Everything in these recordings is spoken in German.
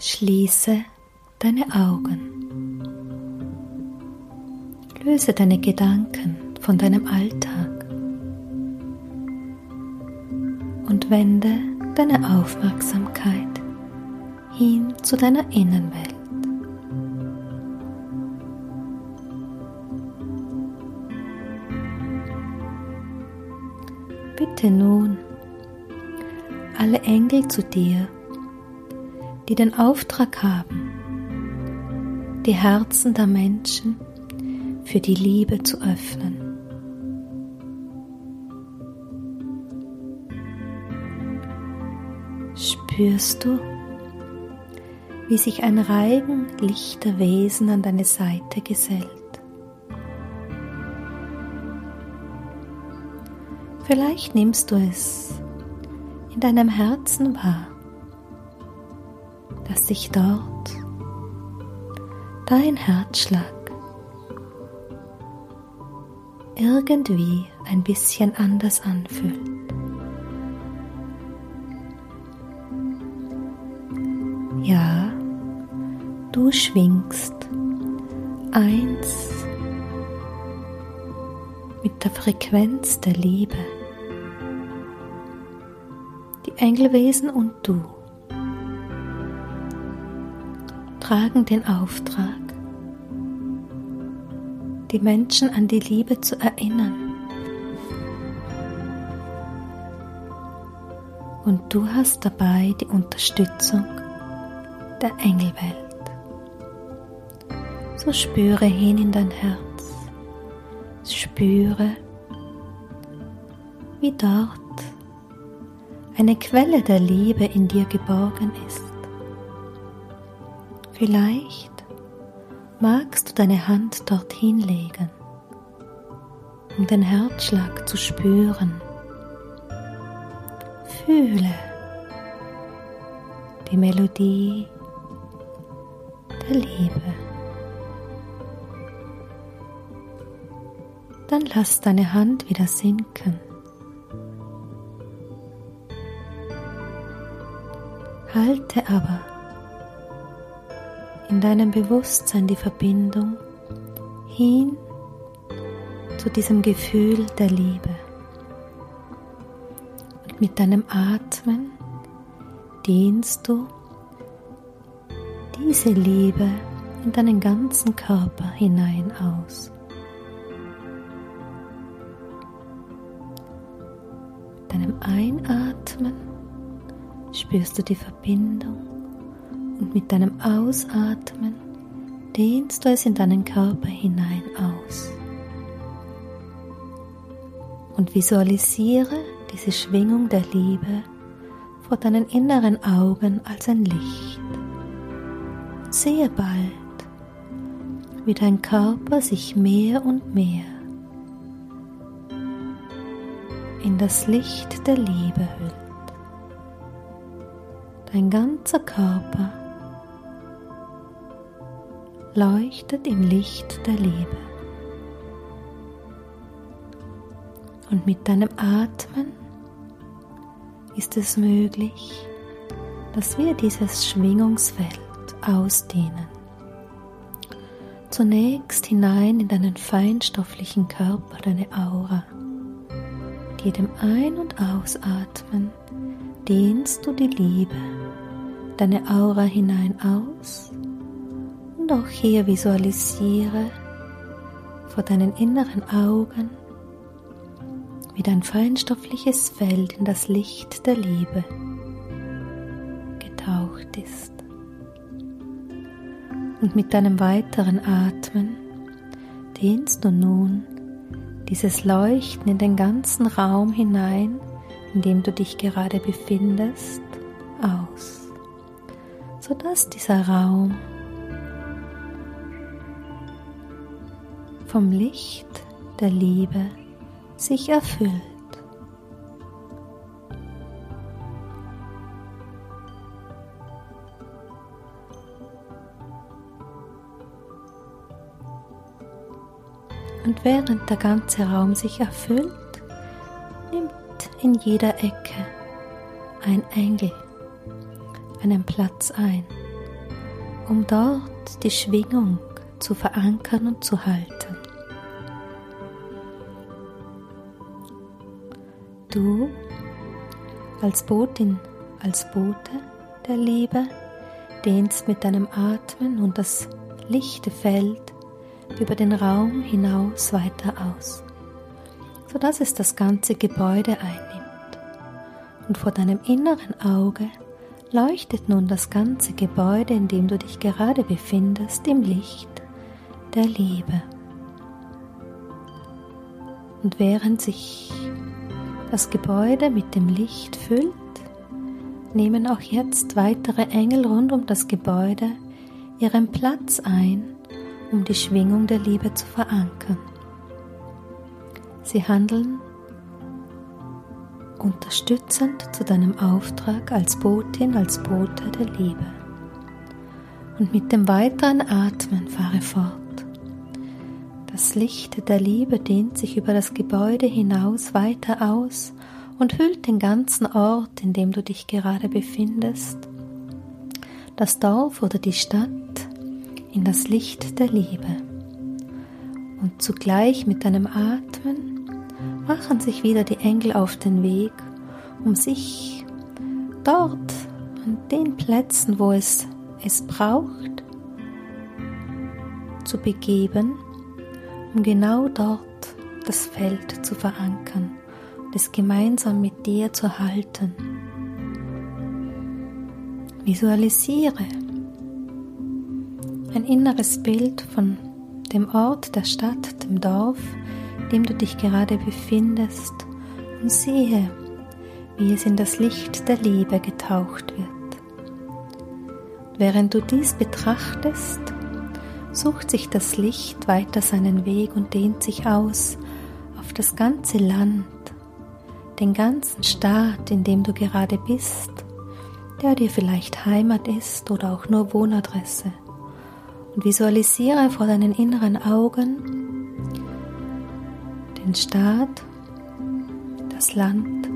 Schließe deine Augen. Löse deine Gedanken von deinem Alltag und wende deine Aufmerksamkeit hin zu deiner Innenwelt. Bitte nun alle Engel zu dir die den Auftrag haben, die Herzen der Menschen für die Liebe zu öffnen. Spürst du, wie sich ein Reigen lichter Wesen an deine Seite gesellt? Vielleicht nimmst du es in deinem Herzen wahr dass sich dort dein Herzschlag irgendwie ein bisschen anders anfühlt. Ja, du schwingst eins mit der Frequenz der Liebe. Die Engelwesen und du tragen den Auftrag, die Menschen an die Liebe zu erinnern. Und du hast dabei die Unterstützung der Engelwelt. So spüre hin in dein Herz, spüre, wie dort eine Quelle der Liebe in dir geborgen ist. Vielleicht magst du deine Hand dorthin legen, um den Herzschlag zu spüren. Fühle die Melodie der Liebe. Dann lass deine Hand wieder sinken. Halte aber in deinem Bewusstsein die Verbindung hin zu diesem Gefühl der Liebe. Und mit deinem Atmen dehnst du diese Liebe in deinen ganzen Körper hinein aus. Mit deinem Einatmen spürst du die Verbindung und mit deinem Ausatmen dehnst du es in deinen Körper hinein aus. Und visualisiere diese Schwingung der Liebe vor deinen inneren Augen als ein Licht. Sehe bald, wie dein Körper sich mehr und mehr in das Licht der Liebe hüllt. Dein ganzer Körper leuchtet im Licht der Liebe. Und mit deinem Atmen ist es möglich, dass wir dieses Schwingungsfeld ausdehnen. Zunächst hinein in deinen feinstofflichen Körper, deine Aura. Jedem Ein- und Ausatmen dehnst du die Liebe, deine Aura hinein aus auch hier visualisiere vor deinen inneren Augen, wie dein feinstoffliches Feld in das Licht der Liebe getaucht ist. Und mit deinem weiteren Atmen dehnst du nun dieses Leuchten in den ganzen Raum hinein, in dem du dich gerade befindest, aus, sodass dieser Raum vom Licht der Liebe sich erfüllt. Und während der ganze Raum sich erfüllt, nimmt in jeder Ecke ein Engel einen Platz ein um dort die Schwingung zu verankern und zu halten. Du als Botin, als Bote der Liebe dehnst mit deinem Atmen und das lichte Feld über den Raum hinaus weiter aus, sodass es das ganze Gebäude einnimmt. Und vor deinem inneren Auge leuchtet nun das ganze Gebäude, in dem du dich gerade befindest, im Licht der Liebe. Und während sich das Gebäude mit dem Licht füllt, nehmen auch jetzt weitere Engel rund um das Gebäude ihren Platz ein, um die Schwingung der Liebe zu verankern. Sie handeln unterstützend zu deinem Auftrag als Botin, als Bote der Liebe. Und mit dem weiteren Atmen fahre fort. Das Licht der Liebe dehnt sich über das Gebäude hinaus weiter aus und hüllt den ganzen Ort, in dem du dich gerade befindest, das Dorf oder die Stadt, in das Licht der Liebe. Und zugleich mit deinem Atmen machen sich wieder die Engel auf den Weg, um sich dort an den Plätzen, wo es es braucht, zu begeben, um genau dort das Feld zu verankern und es gemeinsam mit dir zu halten. Visualisiere ein inneres Bild von dem Ort, der Stadt, dem Dorf, dem du dich gerade befindest und sehe, wie es in das Licht der Liebe getaucht wird. Während du dies betrachtest, sucht sich das Licht weiter seinen Weg und dehnt sich aus auf das ganze Land, den ganzen Staat, in dem du gerade bist, der dir vielleicht Heimat ist oder auch nur Wohnadresse. Und visualisiere vor deinen inneren Augen den Staat, das Land,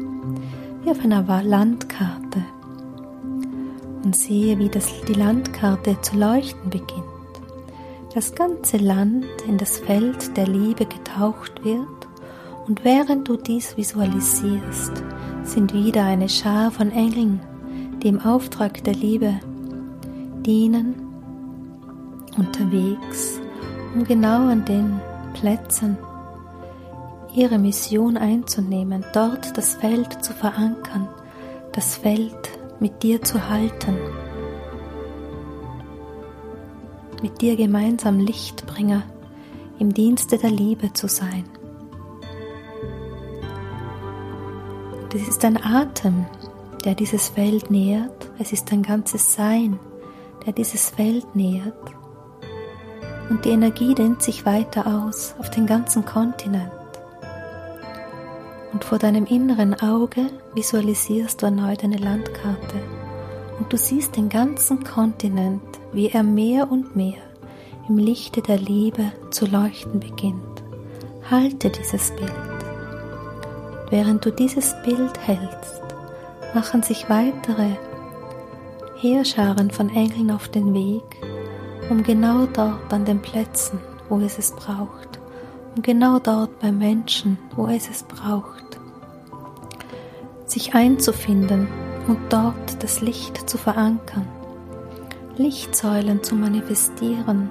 wie auf einer Landkarte und sehe, wie das, die Landkarte zu leuchten beginnt. Das ganze Land in das Feld der Liebe getaucht wird und während du dies visualisierst, sind wieder eine Schar von Engeln, die im Auftrag der Liebe dienen, unterwegs, um genau an den Plätzen ihre Mission einzunehmen, dort das Feld zu verankern, das Feld mit dir zu halten, mit dir gemeinsam Lichtbringer im Dienste der Liebe zu sein. Das ist ein Atem, der dieses Feld nährt. Es ist ein ganzes Sein, der dieses Feld nährt. Und die Energie dehnt sich weiter aus auf den ganzen Kontinent und vor deinem inneren Auge visualisierst du erneut eine Landkarte und du siehst den ganzen Kontinent, wie er mehr und mehr im Lichte der Liebe zu leuchten beginnt. Halte dieses Bild. Während du dieses Bild hältst, machen sich weitere Heerscharen von Engeln auf den Weg, um genau dort an den Plätzen, wo es es braucht, um genau dort bei Menschen, wo es es braucht, sich einzufinden und dort das Licht zu verankern, Lichtsäulen zu manifestieren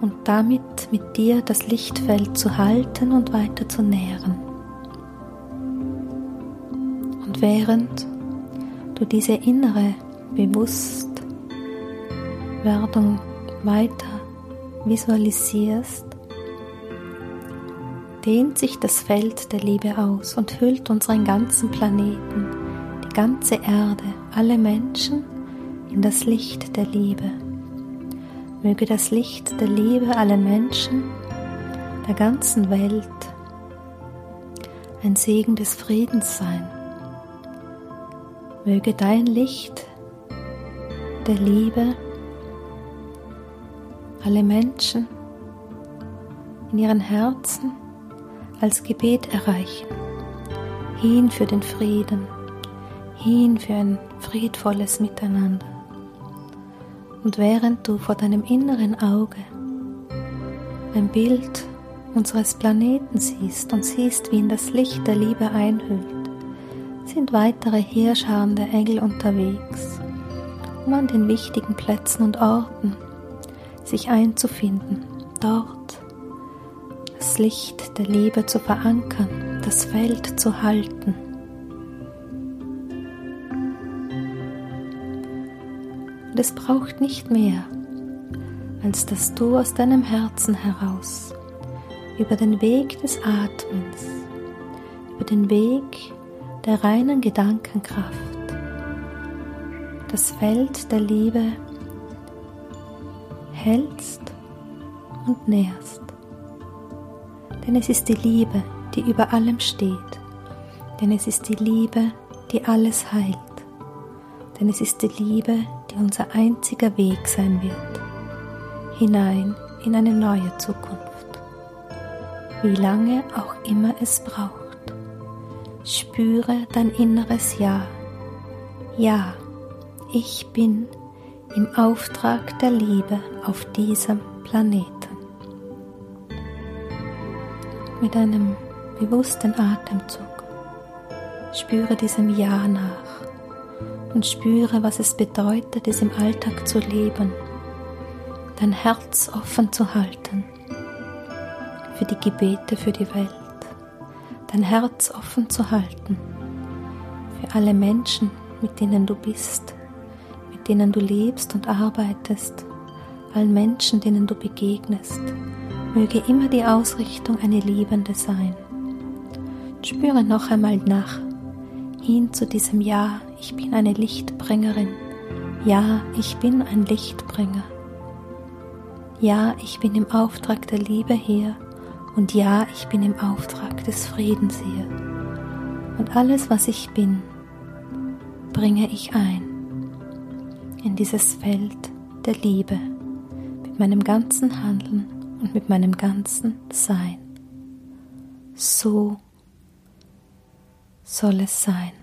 und damit mit dir das Lichtfeld zu halten und weiter zu nähren. Und während du diese innere Bewusstwerdung weiter visualisierst, dehnt sich das Feld der Liebe aus und hüllt unseren ganzen Planeten, die ganze Erde, alle Menschen in das Licht der Liebe. Möge das Licht der Liebe allen Menschen der ganzen Welt ein Segen des Friedens sein. Möge dein Licht der Liebe alle Menschen in ihren Herzen als Gebet erreichen. Hin für den Frieden, hin für ein friedvolles Miteinander. Und während du vor deinem inneren Auge ein Bild unseres Planeten siehst und siehst, wie ihn das Licht der Liebe einhüllt, sind weitere Heerscharen der Engel unterwegs, um an den wichtigen Plätzen und Orten sich einzufinden, dort das Licht der Liebe zu verankern, das Feld zu halten. Es braucht nicht mehr, als dass du aus deinem Herzen heraus über den Weg des Atmens, über den Weg der reinen Gedankenkraft, das Feld der Liebe hältst und nährst. Denn es ist die Liebe, die über allem steht. Denn es ist die Liebe, die alles heilt. Denn es ist die Liebe, die unser einziger Weg sein wird, hinein in eine neue Zukunft. Wie lange auch immer es braucht. Spüre dein inneres Ja. Ja, ich bin im Auftrag der Liebe auf diesem Planeten. Mit einem bewussten Atemzug spüre diesem Ja nach und spüre, was es bedeutet, es im Alltag zu leben, dein Herz offen zu halten für die Gebete für die Welt, dein Herz offen zu halten für alle Menschen, mit denen du bist, mit denen du lebst und arbeitest, allen Menschen, denen du begegnest. Möge immer die Ausrichtung eine Liebende sein. Spüre noch einmal nach, hin zu diesem Ja, ich bin eine Lichtbringerin. Ja, ich bin ein Lichtbringer. Ja, ich bin im Auftrag der Liebe hier und ja, ich bin im Auftrag des Friedens hier. Und alles, was ich bin, bringe ich ein in dieses Feld der Liebe mit meinem ganzen Handeln und mit meinem ganzen Sein. So soll es sein.